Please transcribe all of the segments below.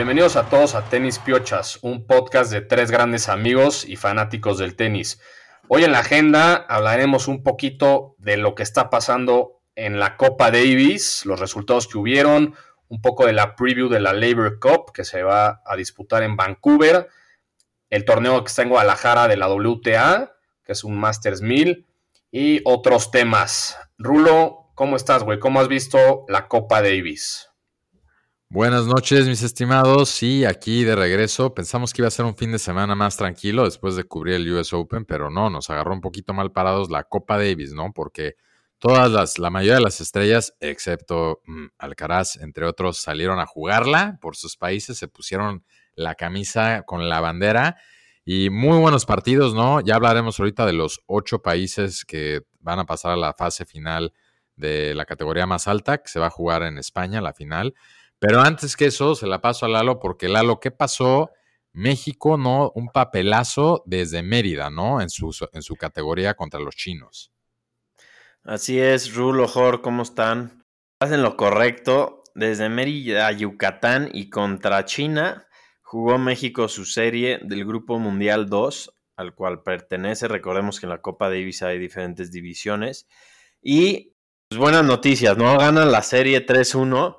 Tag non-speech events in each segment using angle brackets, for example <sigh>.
Bienvenidos a todos a Tenis Piochas, un podcast de tres grandes amigos y fanáticos del tenis. Hoy en la agenda hablaremos un poquito de lo que está pasando en la Copa Davis, los resultados que hubieron, un poco de la preview de la Labor Cup que se va a disputar en Vancouver, el torneo que está en Guadalajara de la WTA, que es un Masters 1000, y otros temas. Rulo, ¿cómo estás, güey? ¿Cómo has visto la Copa Davis? Buenas noches, mis estimados. Sí, aquí de regreso. Pensamos que iba a ser un fin de semana más tranquilo después de cubrir el US Open, pero no, nos agarró un poquito mal parados la Copa Davis, ¿no? Porque todas las, la mayoría de las estrellas, excepto mm, Alcaraz, entre otros, salieron a jugarla por sus países, se pusieron la camisa con la bandera y muy buenos partidos, ¿no? Ya hablaremos ahorita de los ocho países que van a pasar a la fase final de la categoría más alta, que se va a jugar en España, la final. Pero antes que eso, se la paso a Lalo, porque Lalo, ¿qué pasó? México, ¿no? Un papelazo desde Mérida, ¿no? En su, en su categoría contra los chinos. Así es, Rulo, Jor, ¿cómo están? Hacen lo correcto. Desde Mérida a Yucatán y contra China jugó México su serie del Grupo Mundial 2, al cual pertenece. Recordemos que en la Copa Davis hay diferentes divisiones. Y pues, buenas noticias, ¿no? Ganan la serie 3-1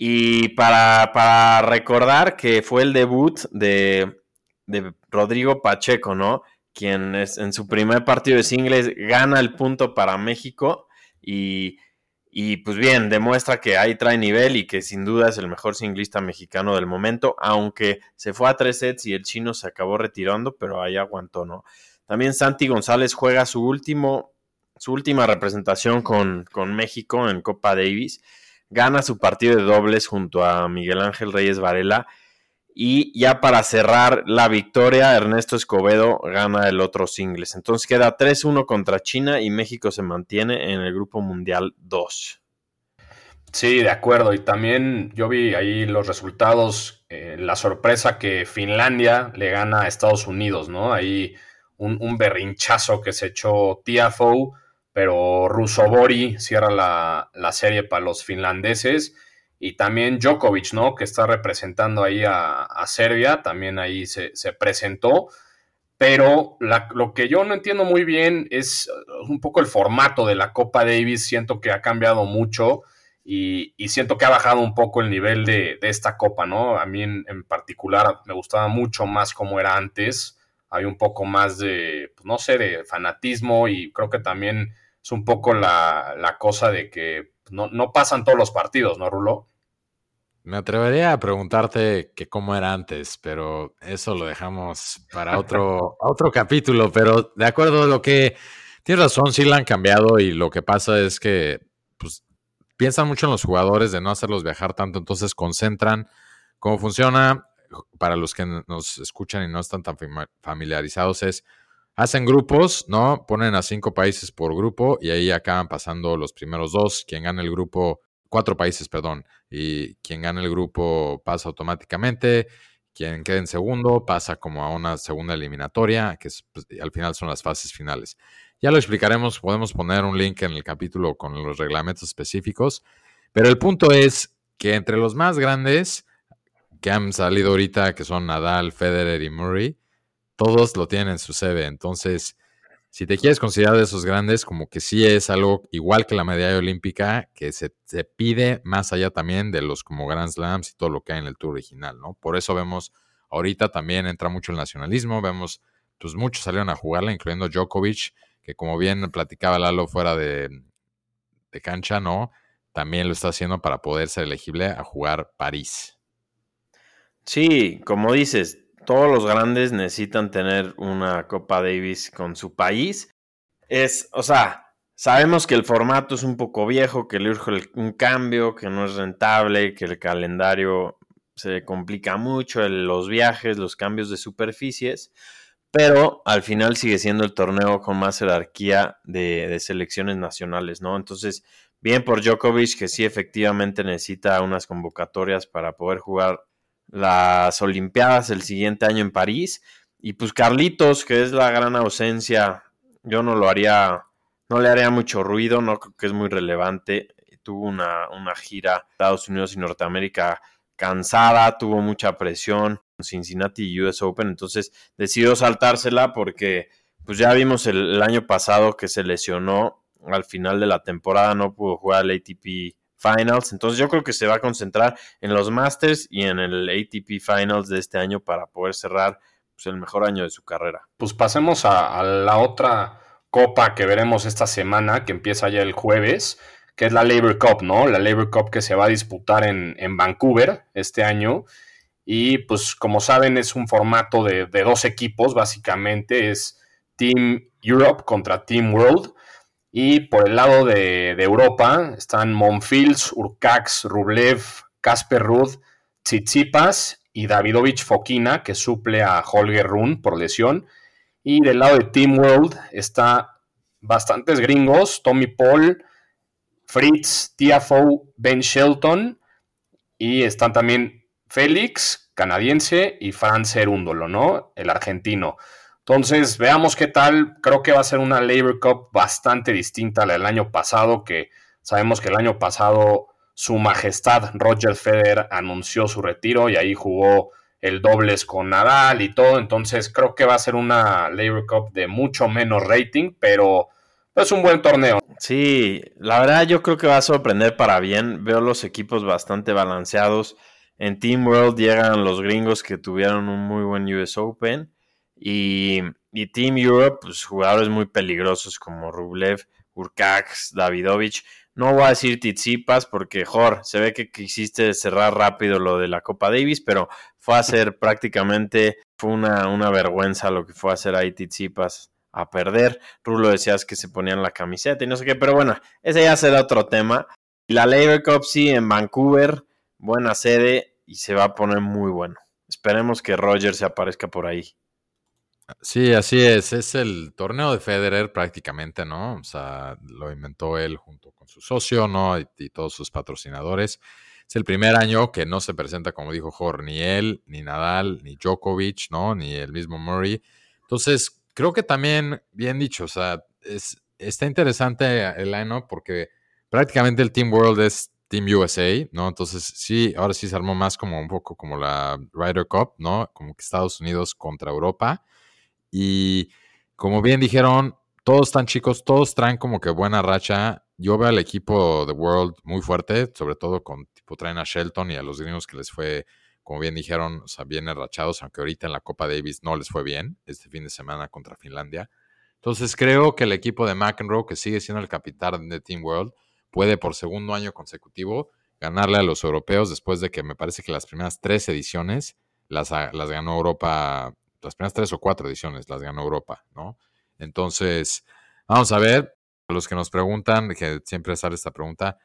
y para, recordar que fue el debut de, Rodrigo Pacheco, ¿no? Quien es, en su primer partido de singles gana el punto para México y, y pues bien, demuestra que ahí trae nivel y que sin duda es el mejor singlista mexicano del momento, aunque se fue a tres sets y el chino se acabó retirando, pero ahí aguantó, ¿no? También Santi González juega su último, su última representación con, con México en Copa Davis gana su partido de dobles junto a Miguel Ángel Reyes Varela. Y ya para cerrar la victoria, Ernesto Escobedo gana el otro singles. Entonces queda 3-1 contra China y México se mantiene en el Grupo Mundial 2. Sí, de acuerdo. Y también yo vi ahí los resultados, eh, la sorpresa que Finlandia le gana a Estados Unidos, ¿no? Ahí un, un berrinchazo que se echó Tiafoe pero Rusobori cierra la, serie para los finlandeses y también Djokovic, ¿no? Que está representando ahí a, Serbia, también ahí se, presentó. Pero lo que yo no entiendo muy bien es un poco el formato de la Copa Davis. Siento que ha cambiado mucho y, siento que ha bajado un poco el nivel de, esta Copa, ¿no? A mí en, en, particular me gustaba mucho más como era antes. Hay un poco más de, pues, no sé, de fanatismo y creo que también es un poco la, cosa de que no, pasan todos los partidos, ¿no, Rulo? Me atrevería a preguntarte que cómo era antes, pero eso lo dejamos para otro, <laughs> otro capítulo. Pero de acuerdo a lo que tienes razón, sí la han cambiado y lo que pasa es que pues, piensan mucho en los jugadores de no hacerlos viajar tanto, entonces concentran cómo funciona. Para los que nos escuchan y no están tan familiarizados, es Hacen grupos, ¿no? Ponen a cinco países por grupo y ahí acaban pasando los primeros dos. Quien gana el grupo, cuatro países, perdón, y quien gana el grupo pasa automáticamente. Quien quede en segundo pasa como a una segunda eliminatoria, que pues, al final son las fases finales. Ya lo explicaremos, podemos poner un link en el capítulo con los reglamentos específicos, pero el punto es que entre los más grandes que han salido ahorita, que son Nadal, Federer y Murray, todos lo tienen en su CV. Entonces, si te quieres considerar de esos grandes, como que sí es algo igual que la medalla olímpica, que se, pide más allá también de los como Grand Slams y todo lo que hay en el tour original, ¿no? Por eso vemos, ahorita también entra mucho el nacionalismo, vemos, pues muchos salieron a jugarla, incluyendo Djokovic, que como bien platicaba Lalo fuera de, de cancha, ¿no? También lo está haciendo para poder ser elegible a jugar París. Sí, como dices, todos los grandes necesitan tener una Copa Davis con su país. Es, o sea, sabemos que el formato es un poco viejo, que le urge un cambio, que no es rentable, que el calendario se complica mucho, los viajes, los cambios de superficies, pero al final sigue siendo el torneo con más jerarquía de, de selecciones nacionales, ¿no? Entonces, bien por Djokovic, que sí efectivamente necesita unas convocatorias para poder jugar las Olimpiadas el siguiente año en París. Y pues Carlitos, que es la gran ausencia, yo no lo haría, no le haría mucho ruido, no creo que es muy relevante. Tuvo una, una gira Estados Unidos y Norteamérica cansada, tuvo mucha presión. Cincinnati US Open, entonces decidió saltársela porque pues ya vimos el, año pasado que se lesionó al final de la temporada, no pudo jugar el ATP Finals, entonces yo creo que se va a concentrar en los Masters y en el ATP Finals de este año para poder cerrar pues, el mejor año de su carrera. Pues pasemos a, la otra copa que veremos esta semana, que empieza ya el jueves, que es la Labor Cup, ¿no? La Labor Cup que se va a disputar en, en Vancouver este año. Y pues como saben es un formato de, dos equipos, básicamente es Team Europe contra Team World. Y por el lado de, Europa están Monfils, Urcax, Rublev, Casper Rudd, Tsitsipas y Davidovich Fokina, que suple a Holger Run por lesión. Y del lado de Team World está bastantes gringos, Tommy Paul, Fritz, Tiafoe, Ben Shelton. Y están también Félix, canadiense, y Franz Erúndolo, ¿no? El argentino. Entonces, veamos qué tal. Creo que va a ser una Labor Cup bastante distinta a la del año pasado, que sabemos que el año pasado su majestad Roger Federer anunció su retiro y ahí jugó el dobles con Nadal y todo. Entonces, creo que va a ser una Labor Cup de mucho menos rating, pero es un buen torneo. Sí, la verdad yo creo que va a sorprender para bien. Veo los equipos bastante balanceados. En Team World llegan los gringos que tuvieron un muy buen US Open. Y, Team Europe, pues jugadores muy peligrosos como Rublev, Urcax, Davidovich. No voy a decir Tizipas porque, Jor, se ve que quisiste cerrar rápido lo de la Copa Davis, pero fue a ser prácticamente, fue una, una vergüenza lo que fue a hacer ahí Tizipas a perder. Rulo decías que se ponían la camiseta y no sé qué, pero bueno, ese ya será otro tema. La Labor Cup en Vancouver, buena sede y se va a poner muy bueno. Esperemos que Roger se aparezca por ahí. Sí, así es. Es el torneo de Federer prácticamente, ¿no? O sea, lo inventó él junto con su socio, ¿no? Y, todos sus patrocinadores. Es el primer año que no se presenta, como dijo Jorge, ni él, ni Nadal, ni Djokovic, ¿no? Ni el mismo Murray. Entonces, creo que también, bien dicho, o sea, es, está interesante el año porque prácticamente el Team World es Team USA, ¿no? Entonces sí, ahora sí se armó más como un poco como la Ryder Cup, ¿no? Como que Estados Unidos contra Europa. Y como bien dijeron, todos están chicos, todos traen como que buena racha. Yo veo al equipo de World muy fuerte, sobre todo con tipo traen a Shelton y a los gringos que les fue, como bien dijeron, o sea, bien enrachados, aunque ahorita en la Copa Davis no les fue bien este fin de semana contra Finlandia. Entonces creo que el equipo de McEnroe, que sigue siendo el capitán de Team World, puede por segundo año consecutivo ganarle a los europeos después de que me parece que las primeras tres ediciones las, las ganó Europa, las primeras tres o cuatro ediciones las ganó Europa, ¿no? Entonces, vamos a ver, a los que nos preguntan, que siempre sale esta pregunta,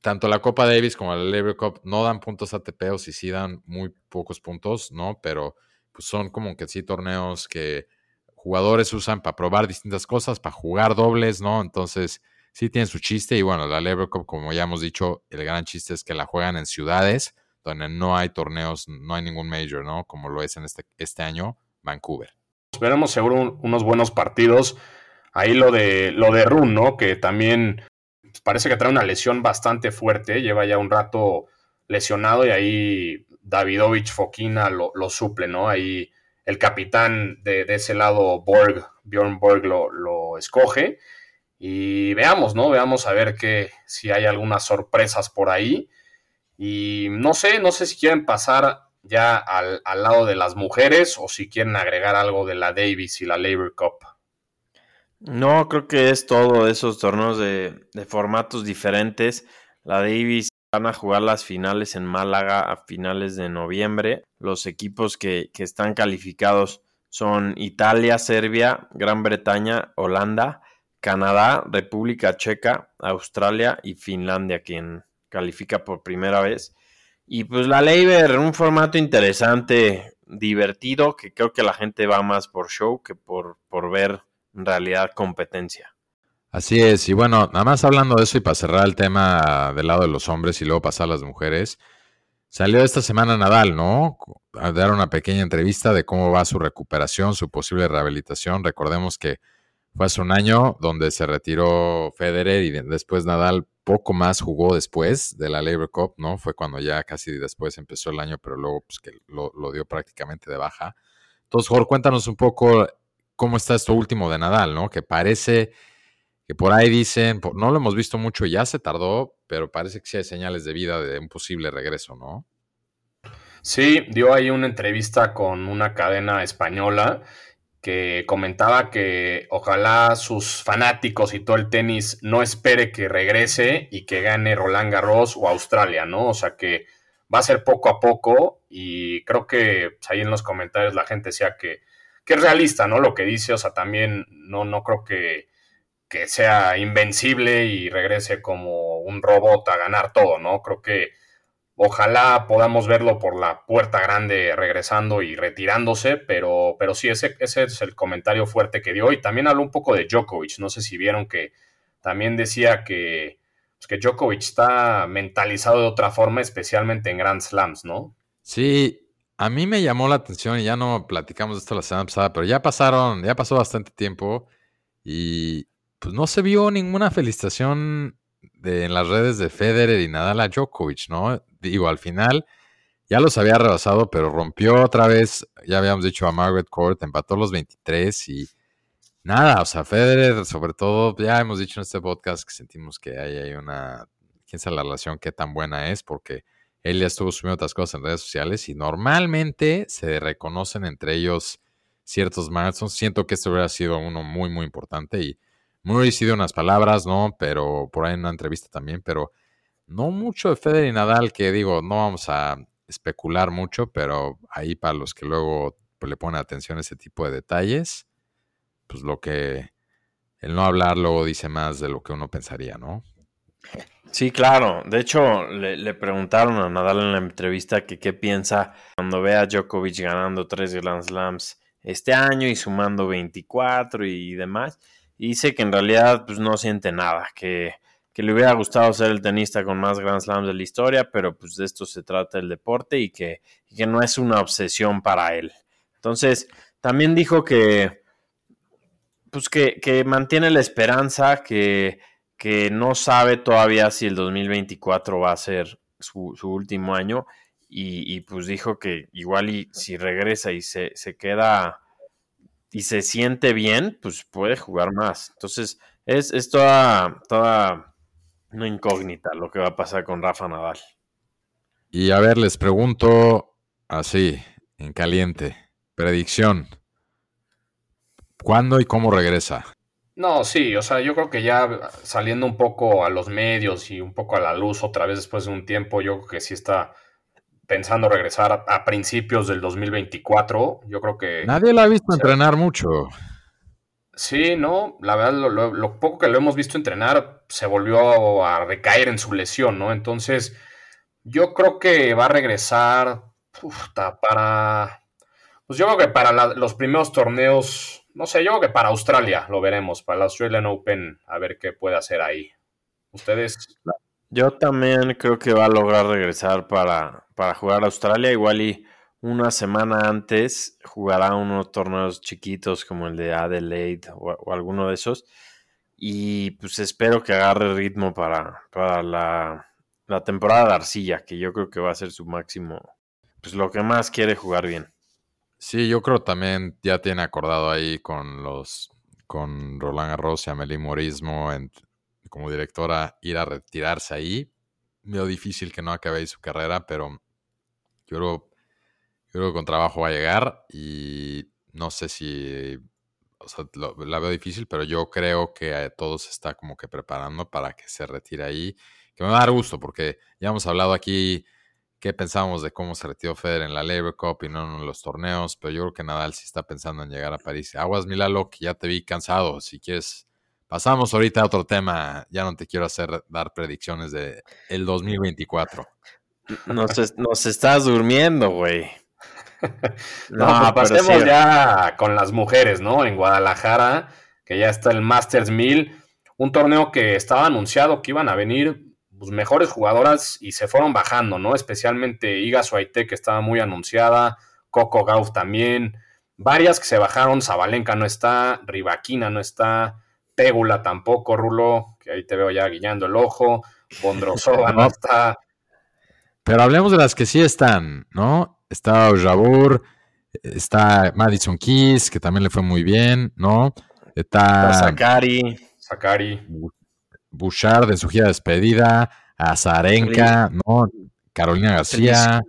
tanto la Copa Davis como la Labor Cup no dan puntos ATP o si sí dan muy pocos puntos, ¿no? Pero pues son como que sí torneos que jugadores usan para probar distintas cosas, para jugar dobles, ¿no? Entonces, sí tiene su chiste y bueno, la Lever Cup, como ya hemos dicho, el gran chiste es que la juegan en ciudades donde no hay torneos, no hay ningún major, ¿no? Como lo es en este, este año, Vancouver. Veremos seguro unos buenos partidos. Ahí lo de, lo de Run, ¿no? Que también parece que trae una lesión bastante fuerte, lleva ya un rato lesionado y ahí Davidovich Fokina lo, lo suple, ¿no? Ahí el capitán de, ese lado, Borg, Bjorn Borg, lo, lo escoge. Y veamos, ¿no? Veamos a ver que, si hay algunas sorpresas por ahí. Y no sé, no sé si quieren pasar ya al, lado de las mujeres o si quieren agregar algo de la Davis y la Labor Cup. No, creo que es todo esos torneos de, de formatos diferentes. La Davis van a jugar las finales en Málaga a finales de noviembre. Los equipos que, que están calificados son Italia, Serbia, Gran Bretaña, Holanda Canadá, República Checa, Australia y Finlandia, quien califica por primera vez. Y pues la Leiber, un formato interesante, divertido, que creo que la gente va más por show que por, por ver en realidad competencia. Así es, y bueno, nada más hablando de eso y para cerrar el tema del lado de los hombres y luego pasar a las mujeres, salió esta semana Nadal, ¿no? A dar una pequeña entrevista de cómo va su recuperación, su posible rehabilitación. Recordemos que fue hace un año donde se retiró Federer y después Nadal poco más jugó después de la Labor Cup, ¿no? Fue cuando ya casi después empezó el año, pero luego pues, que lo, dio prácticamente de baja. Entonces, Jorge, cuéntanos un poco cómo está esto último de Nadal, ¿no? Que parece que por ahí dicen, no lo hemos visto mucho, ya se tardó, pero parece que sí hay señales de vida de un posible regreso, ¿no? Sí, dio ahí una entrevista con una cadena española que comentaba que ojalá sus fanáticos y todo el tenis no espere que regrese y que gane Roland Garros o Australia, ¿no? O sea que va a ser poco a poco y creo que pues, ahí en los comentarios la gente decía que, que, es realista, ¿no? Lo que dice, o sea, también no, no creo que, que sea invencible y regrese como un robot a ganar todo, ¿no? Creo que Ojalá podamos verlo por la puerta grande regresando y retirándose, pero, pero sí, ese, es el comentario fuerte que dio. Y también habló un poco de Djokovic. No sé si vieron que también decía que, pues, que Djokovic está mentalizado de otra forma, especialmente en Grand Slams, ¿no? Sí, a mí me llamó la atención y ya no platicamos de esto la semana pasada, pero ya pasaron, ya pasó bastante tiempo y pues no se vio ninguna felicitación de, en las redes de Federer y Nadal a Djokovic, ¿no? Digo, al final ya los había rebasado, pero rompió otra vez, ya habíamos dicho a Margaret Court, empató los 23 y nada, o sea, Federer, sobre todo, ya hemos dicho en este podcast que sentimos que hay, hay una, quién sabe la relación, qué tan buena es, porque él ya estuvo subiendo otras cosas en redes sociales y normalmente se reconocen entre ellos ciertos milestones. Siento que este hubiera sido uno muy, muy importante y muy sido unas palabras, ¿no? Pero por ahí en una entrevista también, pero no mucho de Federer y Nadal, que digo, no vamos a especular mucho, pero ahí para los que luego pues, le ponen atención a ese tipo de detalles, pues lo que el no hablar luego dice más de lo que uno pensaría, ¿no? Sí, claro. De hecho, le, preguntaron a Nadal en la entrevista que qué piensa cuando ve a Djokovic ganando tres Grand Slams este año y sumando 24 y demás y dice que en realidad pues no siente nada, que, le hubiera gustado ser el tenista con más Grand Slams de la historia, pero pues de esto se trata el deporte y que, que no es una obsesión para él. Entonces, también dijo que pues que, mantiene la esperanza, que, que, no sabe todavía si el 2024 va a ser su, último año y, y, pues dijo que igual y si regresa y se, se queda y se siente bien, pues puede jugar más. Entonces, es, es toda, toda una incógnita lo que va a pasar con Rafa Nadal. Y a ver, les pregunto así, en caliente, predicción. ¿Cuándo y cómo regresa? No, sí, o sea, yo creo que ya saliendo un poco a los medios y un poco a la luz otra vez después de un tiempo, yo creo que sí está pensando regresar a, principios del 2024. Yo creo que... Nadie la ha visto entrenar mucho. Sí, no, la verdad, lo, poco que lo hemos visto entrenar se volvió a recaer en su lesión, ¿no? Entonces, yo creo que va a regresar para... Pues yo creo que para los primeros torneos, no sé, yo creo que para Australia lo veremos, para la Australian Open, a ver qué puede hacer ahí. ¿Ustedes? Yo también creo que va a lograr regresar para, para jugar a Australia. Igual y una semana antes jugará unos torneos chiquitos como el de Adelaide o, alguno de esos. Y pues espero que agarre ritmo para, para la, la, temporada de Arcilla, que yo creo que va a ser su máximo, pues lo que más quiere jugar bien. Sí, yo creo también ya tiene acordado ahí con los con Roland Garros y Amelie Morismo en, como directora ir a retirarse ahí. Medio difícil que no acabe su carrera, pero yo creo, creo que con trabajo va a llegar y no sé si, o sea, la veo difícil, pero yo creo que todo se está como que preparando para que se retire ahí. Que me va a dar gusto porque ya hemos hablado aquí qué pensamos de cómo se retiró Federer en la Labor Cup y no en los torneos, pero yo creo que Nadal sí está pensando en llegar a París. Aguas Milalo, que ya te vi cansado, si quieres Pasamos ahorita a otro tema. Ya no te quiero hacer dar predicciones de el 2024. Nos, estás durmiendo, güey. <laughs> no, pues pasemos ya con las mujeres, ¿no? En Guadalajara, que ya está el Masters 1000, un torneo que estaba anunciado que iban a venir pues, mejores jugadoras y se fueron bajando, ¿no? Especialmente Iga Suaite, que estaba muy anunciada, Coco Gauff también, varias que se bajaron, Zabalenka no está, Rivaquina no está, Pégula tampoco, Rulo, que ahí te veo ya guiñando el ojo. Bondrosova <laughs> no está. Pero hablemos de las que sí están, ¿no? Está Ojabur, está Madison Keys, que también le fue muy bien, ¿no? Está, Sakari. Sakari. Bouchard en su gira de despedida, Azarenka, ¿no? Carolina García.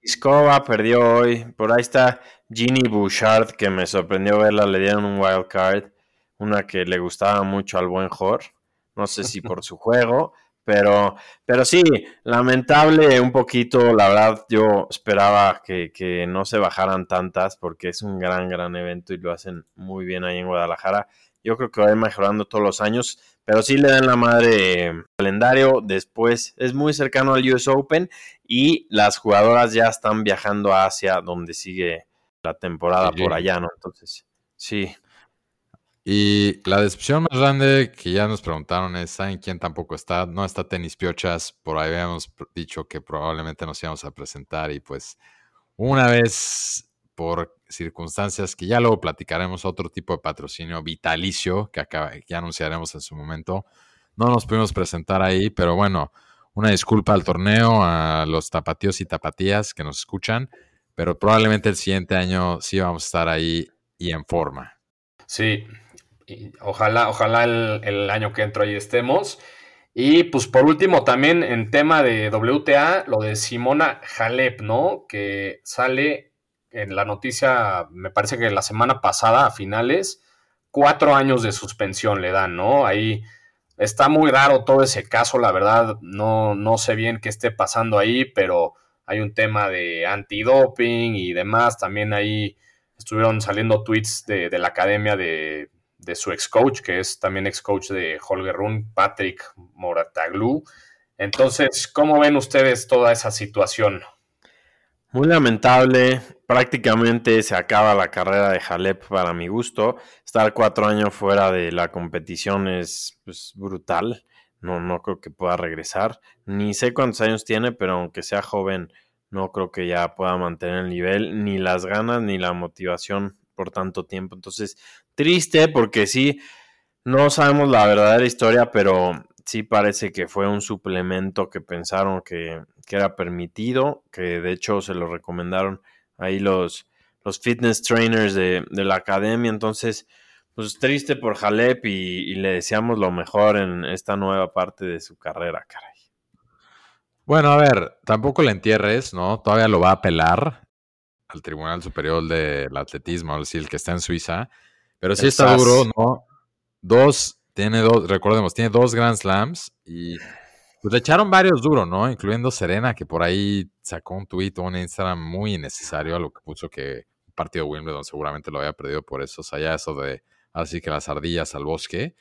Iskova perdió hoy. Por ahí está Ginny Bouchard, que me sorprendió verla. Le dieron un wild card. Una que le gustaba mucho al buen Jor. No sé si por su juego. Pero, pero sí, lamentable un poquito. La verdad, yo esperaba que, que no se bajaran tantas porque es un gran, gran evento y lo hacen muy bien ahí en Guadalajara. Yo creo que va a ir mejorando todos los años, pero sí le dan la madre calendario. Después es muy cercano al US Open y las jugadoras ya están viajando a Asia, donde sigue la temporada por allá, ¿no? Entonces, sí. Y la decepción más grande que ya nos preguntaron es, ¿saben quién tampoco está? No está Tenis Piochas, por ahí habíamos dicho que probablemente nos íbamos a presentar y pues una vez por circunstancias que ya luego platicaremos, otro tipo de patrocinio vitalicio que, acaba, que anunciaremos en su momento. No nos pudimos presentar ahí, pero bueno, una disculpa al torneo, a los tapatíos y tapatías que nos escuchan, pero probablemente el siguiente año sí vamos a estar ahí y en forma. Sí, ojalá, ojalá el, año que entro ahí estemos. Y pues por último también en tema de WTA, lo de Simona Halep, ¿no? Que sale en la noticia, me parece que la semana pasada, a finales, cuatro años de suspensión le dan, ¿no? Ahí está muy raro todo ese caso, la verdad, no, no sé bien qué esté pasando ahí, pero hay un tema de antidoping y demás. También ahí estuvieron saliendo tweets de la academia de, de su ex coach, que es también ex coach de Holger Run, Patrick Morataglu. Entonces, ¿cómo ven ustedes toda esa situación? Muy lamentable, prácticamente se acaba la carrera de Halep para mi gusto. Estar cuatro años fuera de la competición es pues, brutal. No, no creo que pueda regresar. Ni sé cuántos años tiene, pero aunque sea joven, no creo que ya pueda mantener el nivel, ni las ganas, ni la motivación por tanto tiempo. Entonces, triste porque sí, no sabemos la verdadera historia, pero sí parece que fue un suplemento que pensaron que, era permitido, que de hecho se lo recomendaron ahí los, los fitness trainers de, la academia. Entonces, pues triste por Jalep y, y, le deseamos lo mejor en esta nueva parte de su carrera, caray. Bueno, a ver, tampoco le entierres, ¿no? Todavía lo va a apelar al Tribunal Superior del Atletismo, es decir, el que está en Suiza. Pero sí está duro, ¿no? Dos, tiene dos, recordemos, tiene dos Grand Slams y pues le echaron varios duros, ¿no? Incluyendo Serena, que por ahí sacó un tweet o un Instagram muy innecesario a lo que puso que un partido de Wimbledon seguramente lo había perdido por eso. O sea, ya eso de así que las ardillas al bosque.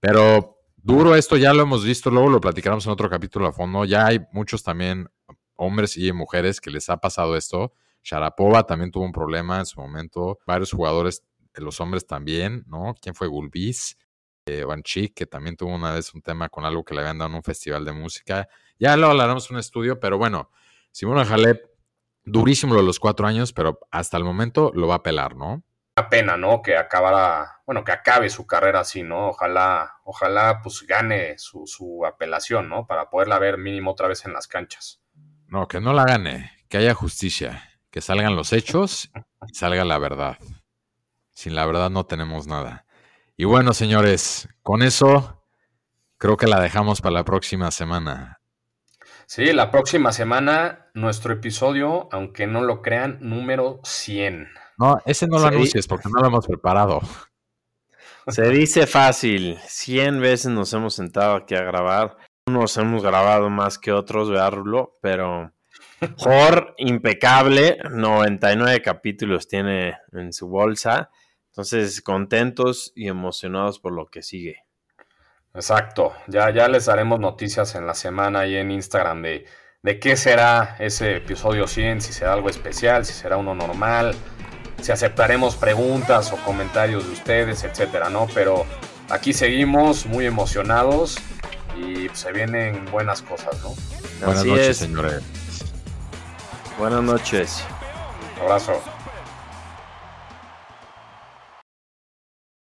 Pero duro esto, ya lo hemos visto, luego lo platicaremos en otro capítulo a fondo. Ya hay muchos también hombres y mujeres que les ha pasado esto Sharapova también tuvo un problema en su momento. Varios jugadores, los hombres también, ¿no? ¿Quién fue Gulbis? Eh, Banchik, que también tuvo una vez un tema con algo que le habían dado en un festival de música. Ya lo hablaremos en un estudio, pero bueno, Simona Halep, durísimo de los cuatro años, pero hasta el momento lo va a pelar, ¿no? Una pena, ¿no? Que acabara, bueno, que acabe su carrera así, ¿no? Ojalá, ojalá pues gane su, su apelación, ¿no? Para poderla ver mínimo otra vez en las canchas. No, que no la gane, que haya justicia que salgan los hechos y salga la verdad. Sin la verdad no tenemos nada. Y bueno, señores, con eso creo que la dejamos para la próxima semana. Sí, la próxima semana nuestro episodio, aunque no lo crean, número 100. No, ese no lo anuncies porque no lo hemos preparado. <laughs> Se dice fácil. 100 veces nos hemos sentado aquí a grabar. Unos hemos grabado más que otros, ¿verdad, Rulo? Pero Jor, impecable, 99 capítulos tiene en su bolsa. Entonces, contentos y emocionados por lo que sigue. Exacto, ya, ya les daremos noticias en la semana y en Instagram de, de qué será ese episodio 100, si será algo especial, si será uno normal, si aceptaremos preguntas o comentarios de ustedes, etcétera, ¿no? Pero aquí seguimos muy emocionados y se vienen buenas cosas, ¿no? Buenas noches, señores. Buenas noches. abrazo.